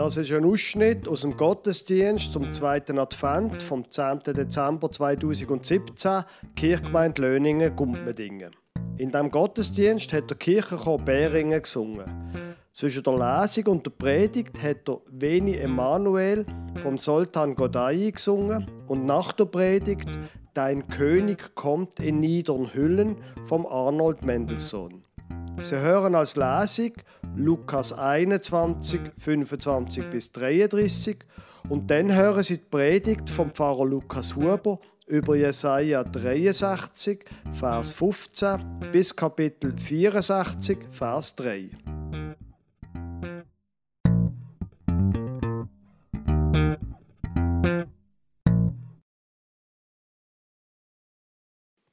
Das ist ein Ausschnitt aus dem Gottesdienst zum zweiten Advent vom 10. Dezember 2017, Kirchgemeinde Löningen, Gumpmedingen. In diesem Gottesdienst hat der Kirchenchor Bäringen gesungen. Zwischen der Lesung und der Predigt hat der Veni Emanuel vom Sultan Godai gesungen und nach der Predigt Dein König kommt in niedern Hüllen vom Arnold Mendelssohn. Sie hören als Lesung Lukas 21, 25 bis 33 und dann hören Sie die Predigt vom Pfarrer Lukas Huber über Jesaja 63, Vers 15 bis Kapitel 64, Vers 3.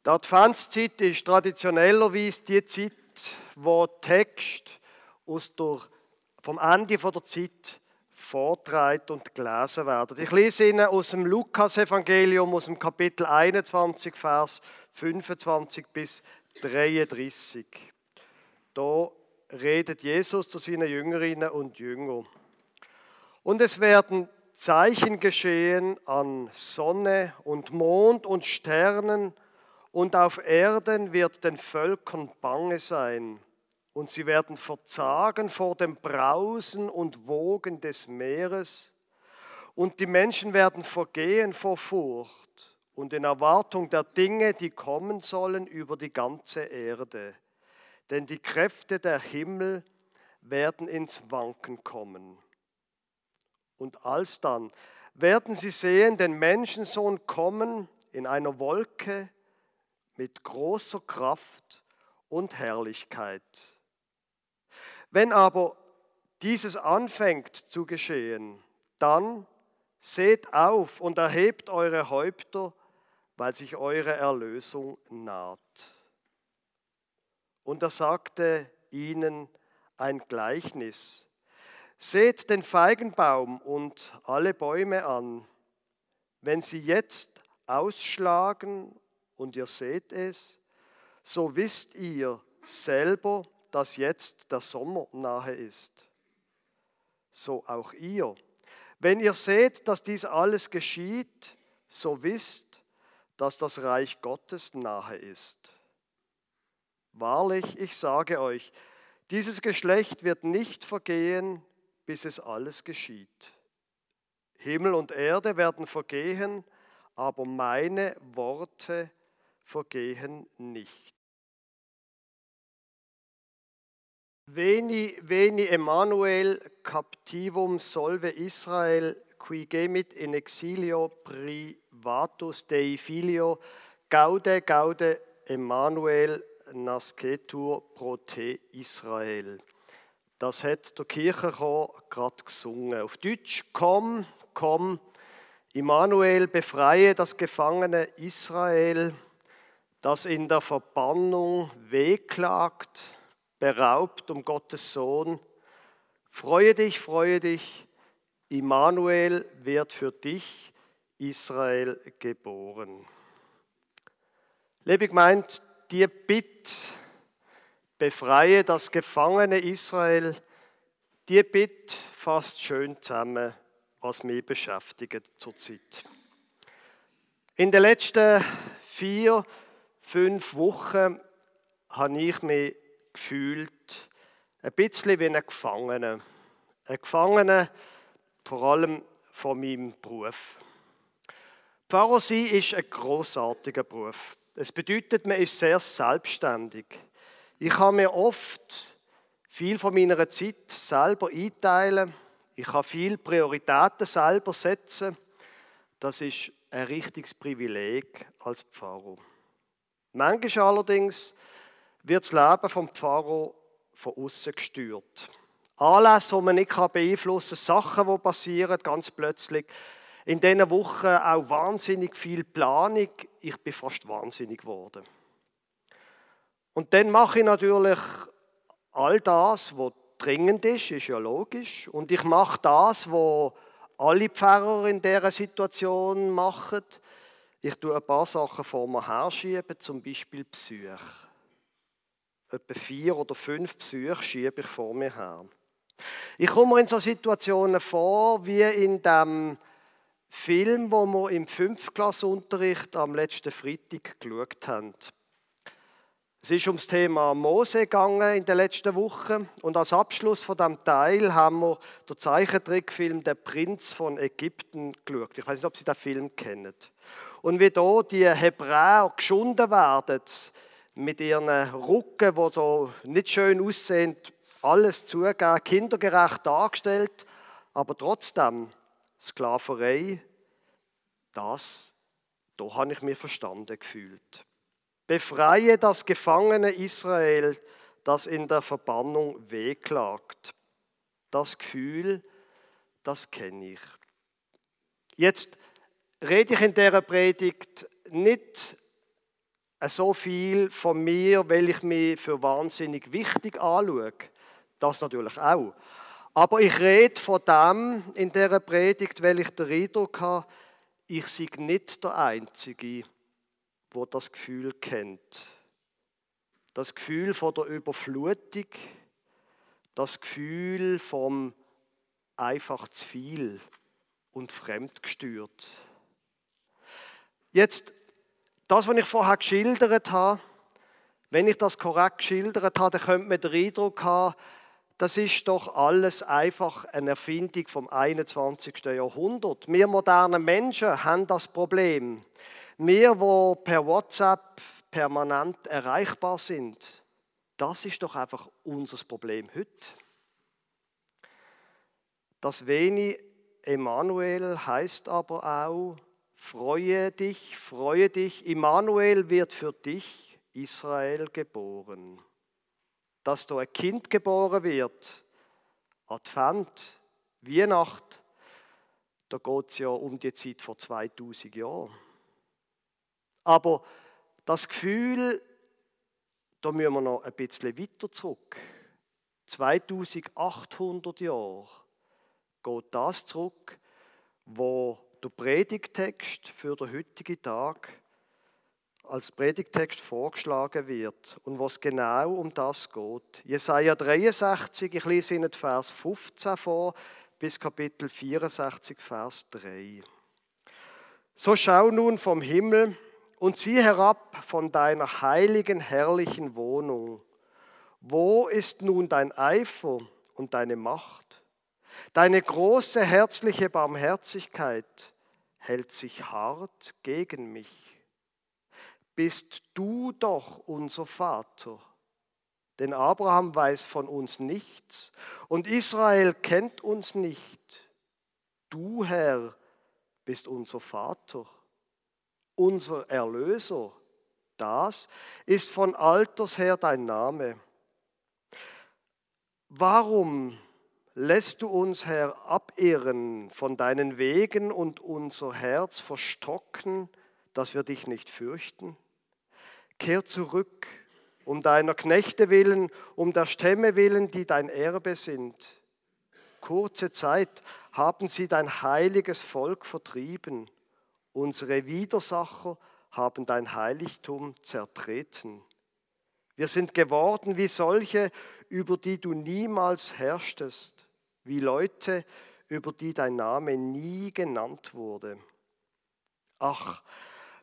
Die Adventszeit ist traditionellerweise die Zeit, wo Text aus der, vom Ende der Zeit vortragen und gelesen werden. Ich lese Ihnen aus dem Lukas-Evangelium, aus dem Kapitel 21, Vers 25 bis 33. Da redet Jesus zu seinen Jüngerinnen und Jüngern. Und es werden Zeichen geschehen an Sonne und Mond und Sternen, und auf Erden wird den Völkern bange sein und sie werden verzagen vor dem Brausen und Wogen des Meeres, und die Menschen werden vergehen vor Furcht und in Erwartung der Dinge, die kommen sollen über die ganze Erde. Denn die Kräfte der Himmel werden ins Wanken kommen. Und alsdann werden sie sehen den Menschensohn kommen in einer Wolke mit großer Kraft und Herrlichkeit. Wenn aber dieses anfängt zu geschehen, dann seht auf und erhebt eure Häupter, weil sich eure Erlösung naht. Und er sagte ihnen ein Gleichnis. Seht den Feigenbaum und alle Bäume an. Wenn sie jetzt ausschlagen und ihr seht es, so wisst ihr selber, dass jetzt der Sommer nahe ist. So auch ihr. Wenn ihr seht, dass dies alles geschieht, so wisst, dass das Reich Gottes nahe ist. Wahrlich, ich sage euch, dieses Geschlecht wird nicht vergehen, bis es alles geschieht. Himmel und Erde werden vergehen, aber meine Worte vergehen nicht. Veni, veni Emmanuel captivum solve Israel, qui gemit in exilio privatus Dei filio, gaude, gaude Emmanuel nascetur pro te Israel. Das hat der Kirchenchor gerade gesungen. Auf Deutsch, komm, komm, Immanuel, befreie das gefangene Israel das in der Verbannung wehklagt, beraubt um Gottes Sohn. Freue dich, freue dich, Immanuel wird für dich, Israel, geboren. Liebe meint, dir Bitt, befreie das gefangene Israel, dir Bitt fasst schön zusammen, was mich beschäftigt zurzeit. In den letzten vier fünf Wochen habe ich mich gefühlt, ein bisschen wie ein Gefangener. Ein Gefangener vor allem von meinem Beruf. Pfarrer sein ist ein großartiger Beruf. Es bedeutet, man ist sehr selbstständig. Ich kann mir oft viel von meiner Zeit selber einteilen. Ich kann viel Prioritäten selber setzen. Das ist ein richtiges Privileg als Pfarrer. Manchmal allerdings wird das Leben vom Pfarrer von außen gesteuert. Anlässe, die man nicht beeinflussen kann, Sachen, die passieren, ganz plötzlich. In diesen Wochen auch wahnsinnig viel Planung. Ich bin fast wahnsinnig geworden. Und dann mache ich natürlich all das, was dringend ist, ist ja logisch. Und ich mache das, was alle Pfarrer in dieser Situation machen. Ich tue ein paar Sachen vor mir herschieben, zum Beispiel Psyche. Etwa vier oder fünf Psyche schiebe ich vor mir her. Ich komme mir in so Situationen vor, wie in dem Film, wo wir im Fünftklassunterricht am letzten Freitag geschaut haben. Es ist ums Thema Mose gegangen in den letzten Wochen und als Abschluss von dem Teil haben wir den Zeichentrickfilm Der Prinz von Ägypten geschaut. Ich weiß nicht, ob Sie den Film kennen. Und wie da die Hebräer geschunden werden mit ihren Rücken, wo so nicht schön aussehen, alles zugeben, kindergerecht dargestellt, aber trotzdem Sklaverei, das, da habe ich mich verstanden gefühlt. Befreie das gefangene Israel, das in der Verbannung wehklagt. Das Gefühl, das kenne ich. Jetzt rede ich in dieser Predigt nicht so viel von mir, weil ich mich für wahnsinnig wichtig anschaue. Das natürlich auch. Aber ich rede von dem in dieser Predigt, weil ich den Eindruck habe, ich sei nicht der Einzige, wo das Gefühl kennt. Das Gefühl von der Überflutung, das Gefühl vom einfach zu viel und fremdgestört. Jetzt, das, was ich vorher geschildert habe, wenn ich das korrekt geschildert habe, dann könnte man den Eindruck haben, das ist doch alles einfach eine Erfindung vom 21. Jahrhundert. Wir modernen Menschen haben das Problem. Wir, wo per WhatsApp permanent erreichbar sind, das ist doch einfach unser Problem heute. Das wenig Emanuel heißt aber auch, freue dich, freue dich, Immanuel wird für dich, Israel, geboren. Dass da ein Kind geboren wird, Advent, Weihnacht, da geht es ja um die Zeit vor 2000 Jahren. Aber das Gefühl, da müssen wir noch ein bisschen weiter zurück. 2800 Jahre geht das zurück, wo der Predigtext für den heutigen Tag als Predigtext vorgeschlagen wird und was genau um das geht. Jesaja 63, ich lese Ihnen Vers 15 vor bis Kapitel 64, Vers 3. So schau nun vom Himmel und sieh herab von deiner heiligen, herrlichen Wohnung. Wo ist nun dein Eifer und deine Macht? Deine große herzliche Barmherzigkeit hält sich hart gegen mich. Bist du doch unser Vater. Denn Abraham weiß von uns nichts und Israel kennt uns nicht. Du, Herr, bist unser Vater unser Erlöser. Das ist von alters her dein Name. Warum lässt du uns, Herr, abirren von deinen Wegen und unser Herz verstocken, dass wir dich nicht fürchten? Kehr zurück, um deiner Knechte willen, um der Stämme willen, die dein Erbe sind. Kurze Zeit haben sie dein heiliges Volk vertrieben Unsere Widersacher haben dein Heiligtum zertreten. Wir sind geworden wie solche, über die du niemals herrschtest, wie Leute, über die dein Name nie genannt wurde. Ach,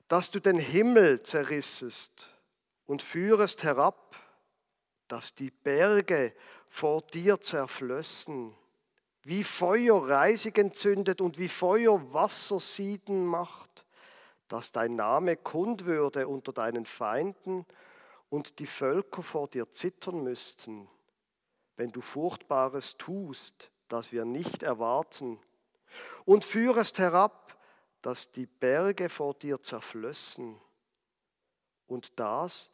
dass du den Himmel zerrissest und führest herab, dass die Berge vor dir zerflössen wie Feuer Reisig entzündet und wie Feuer Wasser sieden macht, dass dein Name kund würde unter deinen Feinden und die Völker vor dir zittern müssten, wenn du Furchtbares tust, das wir nicht erwarten, und führest herab, dass die Berge vor dir zerflössen, und das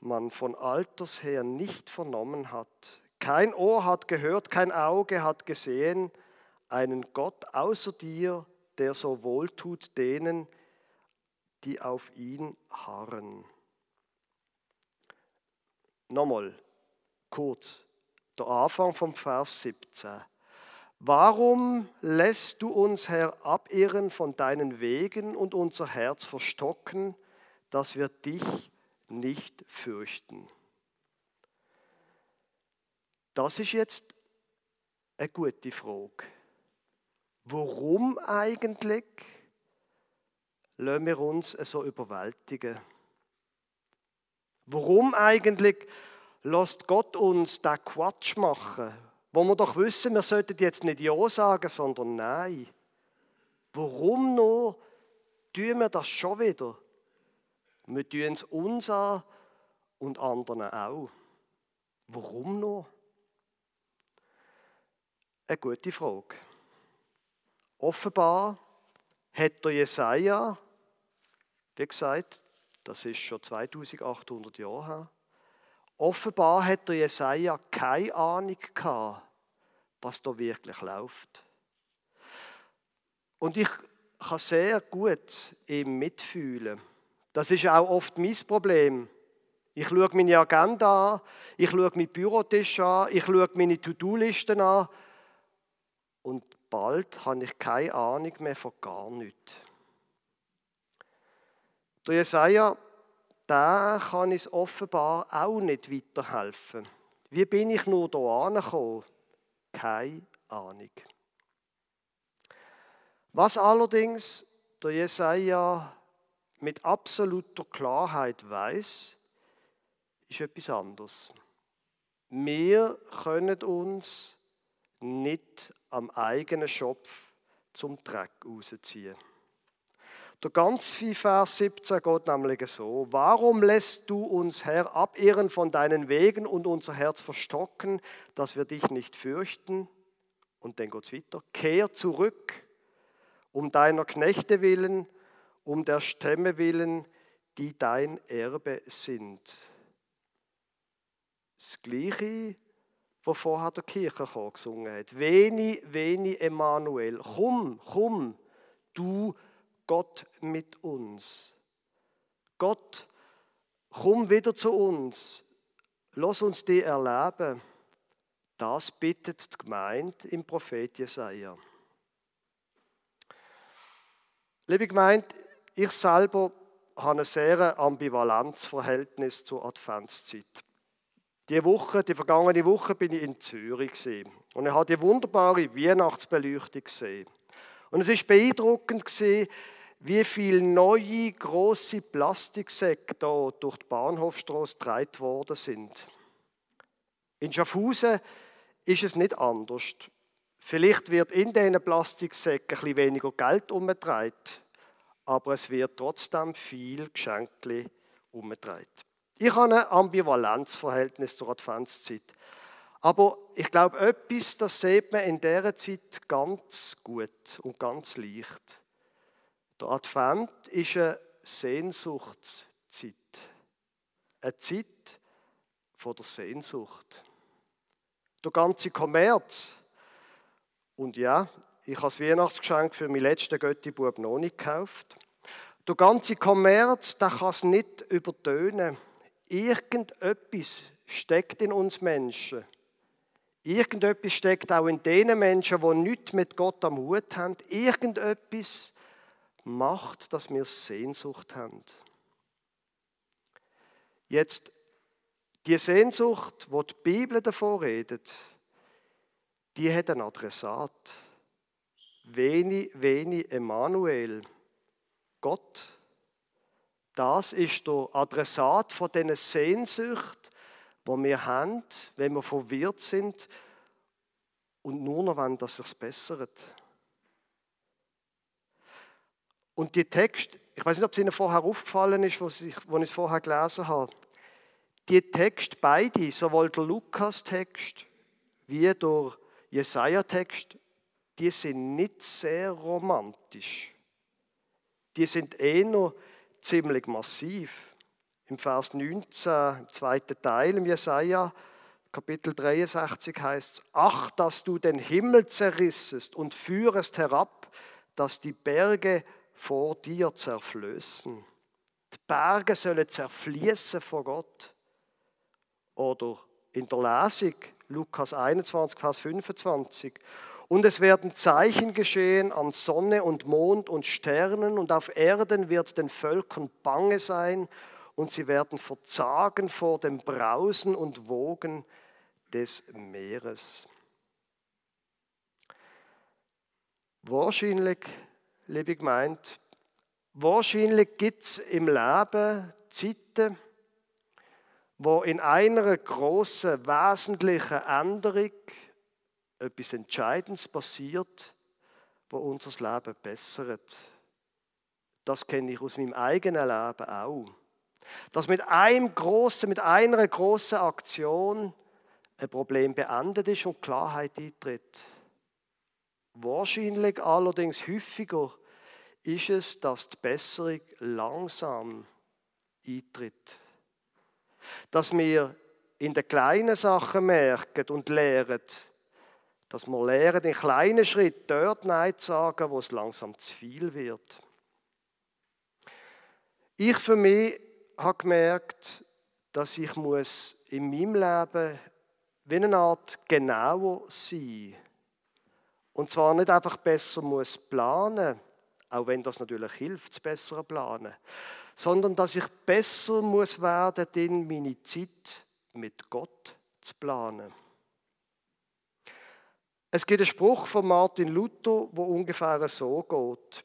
man von alters her nicht vernommen hat, kein Ohr hat gehört, kein Auge hat gesehen einen Gott außer dir, der so wohltut denen, die auf ihn harren. Nochmal kurz, der Anfang vom Vers 17. Warum lässt du uns, Herr, abirren von deinen Wegen und unser Herz verstocken, dass wir dich nicht fürchten? Das ist jetzt Eine gute Frage. Warum eigentlich lassen wir uns so überwältigen? Warum eigentlich lässt Gott uns da Quatsch machen, wo wir doch wissen, wir sollten jetzt nicht Ja sagen, sondern Nein? Warum nur tun wir das schon wieder? Wir tun es uns an und anderen auch. Warum nur? Eine gute Frage. Offenbar hat der Jesaja, wie gesagt, das ist schon 2800 Jahre her, offenbar hat der Jesaja keine Ahnung gehabt, was da wirklich läuft. Und ich kann sehr gut ihm mitfühlen. Das ist auch oft mein Problem. Ich schaue meine Agenda an, ich schaue meinen Bürotisch an, ich schaue meine To-Do-Listen an und bald habe ich keine Ahnung mehr von gar nichts. Der Jesaja, da kann es offenbar auch nicht weiterhelfen. Wie bin ich nur hier angekommen? Keine Ahnung. Was allerdings der Jesaja mit absoluter Klarheit weiß, ist etwas anderes. Wir können uns nicht am eigenen Schopf zum Dreck rausziehen. Der ganze Vers 17 geht nämlich so: Warum lässt du uns, Herr, abirren von deinen Wegen und unser Herz verstocken, dass wir dich nicht fürchten? Und dann geht es weiter: Kehr zurück, um deiner Knechte willen, um der Stämme willen, die dein Erbe sind. Das Gleiche wo vorher der Kirchenchor gesungen hat. Veni, veni, Emanuel. Komm, komm, du Gott mit uns. Gott, komm wieder zu uns. Lass uns die erleben. Das bittet die Gemeinde im Prophet Jesaja. Liebe Gemeinde, ich selber habe ein sehr ambivalentes Verhältnis zur Adventszeit. Die Woche, die vergangene Woche bin ich in Zürich und ich habe die wunderbare Weihnachtsbeleuchtung gesehen. Und es ist beeindruckend gewesen, wie viele neue große Plastiksäcke da durch die Bahnhofstraße getragen worden sind. In Schaffhausen ist es nicht anders. Vielleicht wird in diesen Plastiksäcken ein bisschen weniger Geld umgetragen, aber es wird trotzdem viel Geschenke umgetragen. Ich habe ein Ambivalenzverhältnis zur Adventszeit. Aber ich glaube, etwas, das sieht man in dieser Zeit ganz gut und ganz leicht. Der Advent ist eine Sehnsuchtszeit. Eine Zeit von der Sehnsucht. Der ganze Kommerz. Und ja, ich habe das Weihnachtsgeschenk für meinen letzten Göttibub noch nicht gekauft. Der ganze Kommerz, der kann es nicht übertönen. Irgendetwas steckt in uns Menschen. Irgendetwas steckt auch in den Menschen, die nichts mit Gott am Hut haben. Irgendetwas macht, dass wir Sehnsucht haben. Jetzt, die Sehnsucht, wo die, die Bibel davor redet, die hat ein Adressat. Veni, veni, Emanuel. Gott das ist der Adressat von diesen Sehnsucht, wo wir haben, wenn wir verwirrt sind und nur noch wollen, dass es bessert. Und die Text, ich weiß nicht, ob es Ihnen vorher aufgefallen ist, was ich, wo ich es vorher gelesen habe. Die Text beide, sowohl der Lukas-Text wie der Jesaja-Text, die sind nicht sehr romantisch. Die sind eher ziemlich massiv. Im Vers 19, im zweiten Teil im Jesaja, Kapitel 63 heißt es: Ach, dass du den Himmel zerrissest und führest herab, dass die Berge vor dir zerflößen. Die Berge sollen zerfließen vor Gott. Oder in der Lesung, Lukas 21, Vers 25. Und es werden Zeichen geschehen an Sonne und Mond und Sternen und auf Erden wird den Völkern bange sein und sie werden verzagen vor dem Brausen und Wogen des Meeres. Wahrscheinlich, liebe Gemeinde, wahrscheinlich gibt es im Leben Zeiten, wo in einer großen wesentlichen Änderung etwas Entscheidendes passiert, wo unser Leben bessert. Das kenne ich aus meinem eigenen Leben auch. Dass mit einem großen, mit einer großen Aktion ein Problem beendet ist und Klarheit eintritt. Wahrscheinlich allerdings häufiger ist es, dass die Besserung langsam eintritt. Dass wir in den kleinen Sachen merken und lernen, dass wir lernen, in kleinen Schritten dort Nein zu sagen, wo es langsam zu viel wird. Ich für mich habe gemerkt, dass ich muss in meinem Leben wie eine Art genauer sein und zwar nicht einfach besser muss planen, auch wenn das natürlich hilft, das bessere Planen, sondern dass ich besser muss werden, in meine Zeit mit Gott zu planen. Es gibt einen Spruch von Martin Luther, wo ungefähr so geht.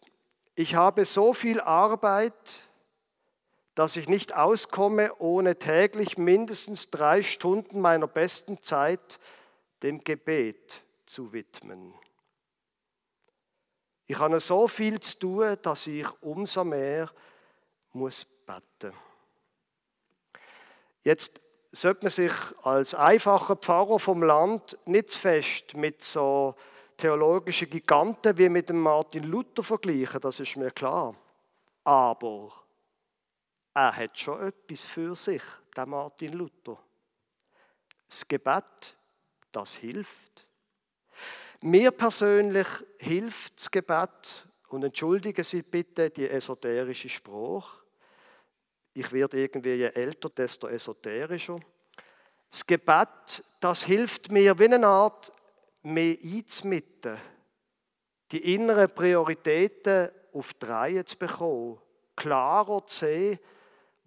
Ich habe so viel Arbeit, dass ich nicht auskomme, ohne täglich mindestens drei Stunden meiner besten Zeit dem Gebet zu widmen. Ich habe so viel zu tun, dass ich umso mehr muss beten. Jetzt sollte man sich als einfacher Pfarrer vom Land nicht zu fest mit so theologischen Giganten wie mit dem Martin Luther vergleichen, das ist mir klar. Aber er hat schon etwas für sich, der Martin Luther. Das Gebet, das hilft. Mir persönlich hilft das Gebet und entschuldigen Sie bitte die esoterische Spruch. Ich werde irgendwie je älter, desto esoterischer. Das Gebet, das hilft mir wie eine Art mehr einzumitten, die inneren Prioritäten auf die zu bekommen, klarer zu sehen,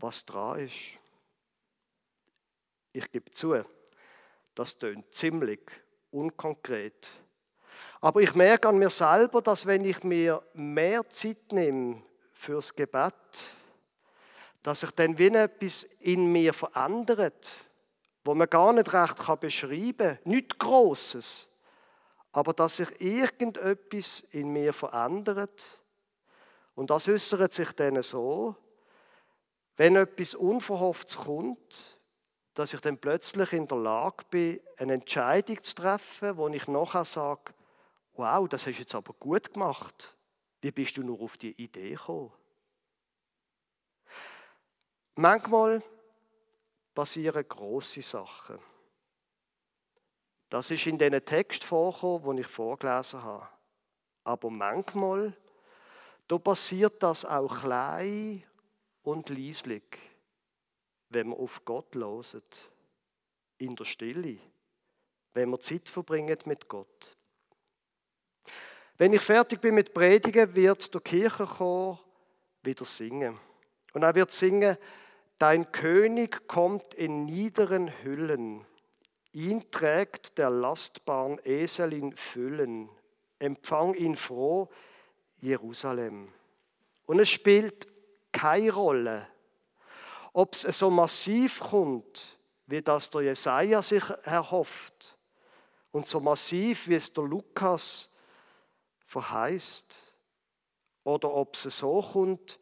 was dran ist. Ich gebe zu, das tönt ziemlich unkonkret. Aber ich merke an mir selber, dass wenn ich mir mehr Zeit nehme fürs Gebet, dass sich dann wie etwas in mir verändert, wo man gar nicht recht beschreiben kann. Nichts Grosses, aber dass sich irgendetwas in mir verändert. Und das äußert sich dann so, wenn etwas Unverhofftes kommt, dass ich dann plötzlich in der Lage bin, eine Entscheidung zu treffen, wo ich nachher sage, wow, das hast du jetzt aber gut gemacht. Wie bist du nur auf die Idee gekommen? Manchmal passieren große Sachen. Das ist in diesen Text vorgekommen, den ich vorgelesen habe. Aber manchmal, da passiert das auch klein und leislich, wenn man auf Gott loset, in der Stille, wenn man Zeit verbringt mit Gott. Wenn ich fertig bin mit Predigen, wird der Kirchenchor wieder singen. Und er wird singen, Dein König kommt in niederen Hüllen, ihn trägt der lastbaren Esel in Füllen, empfang ihn froh, Jerusalem. Und es spielt keine Rolle, ob es so massiv kommt, wie das der Jesaja sich erhofft, und so massiv, wie es der Lukas verheißt, oder ob es so kommt,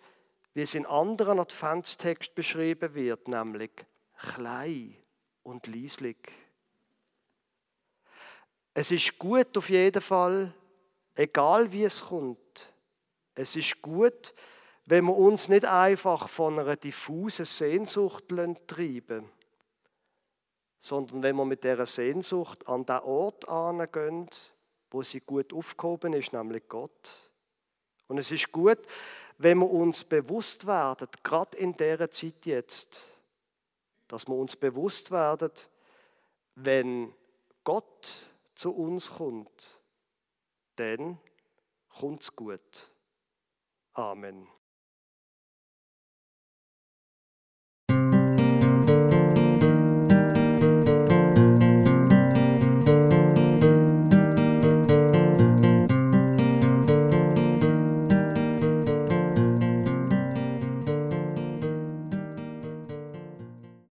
wie es in anderen Adventstext beschrieben wird, nämlich klein und leislich. Es ist gut auf jeden Fall, egal wie es kommt. Es ist gut, wenn wir uns nicht einfach von einer diffusen Sehnsucht treiben sondern wenn wir mit dieser Sehnsucht an den Ort angehen, wo sie gut aufgehoben ist, nämlich Gott. Und es ist gut, wenn wir uns bewusst werden, gerade in dieser Zeit jetzt, dass wir uns bewusst werden, wenn Gott zu uns kommt, dann kommt es gut. Amen.